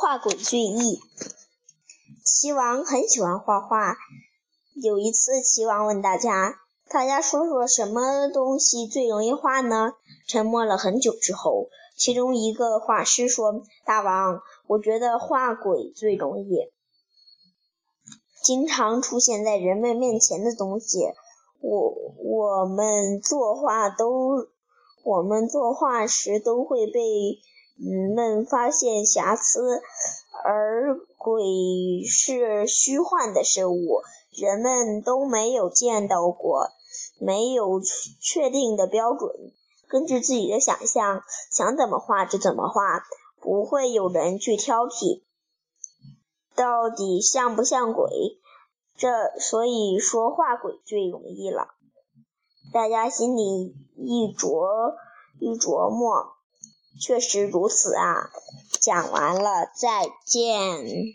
画鬼最易。齐王很喜欢画画。有一次，齐王问大家：“大家说说什么东西最容易画呢？”沉默了很久之后，其中一个画师说：“大王，我觉得画鬼最容易。经常出现在人们面前的东西，我我们作画都，我们作画时都会被人们发现瑕疵。”而鬼是虚幻的事物，人们都没有见到过，没有确定的标准，根据自己的想象，想怎么画就怎么画，不会有人去挑剔，到底像不像鬼？这所以说画鬼最容易了。大家心里一琢一琢磨。确实如此啊！讲完了，再见。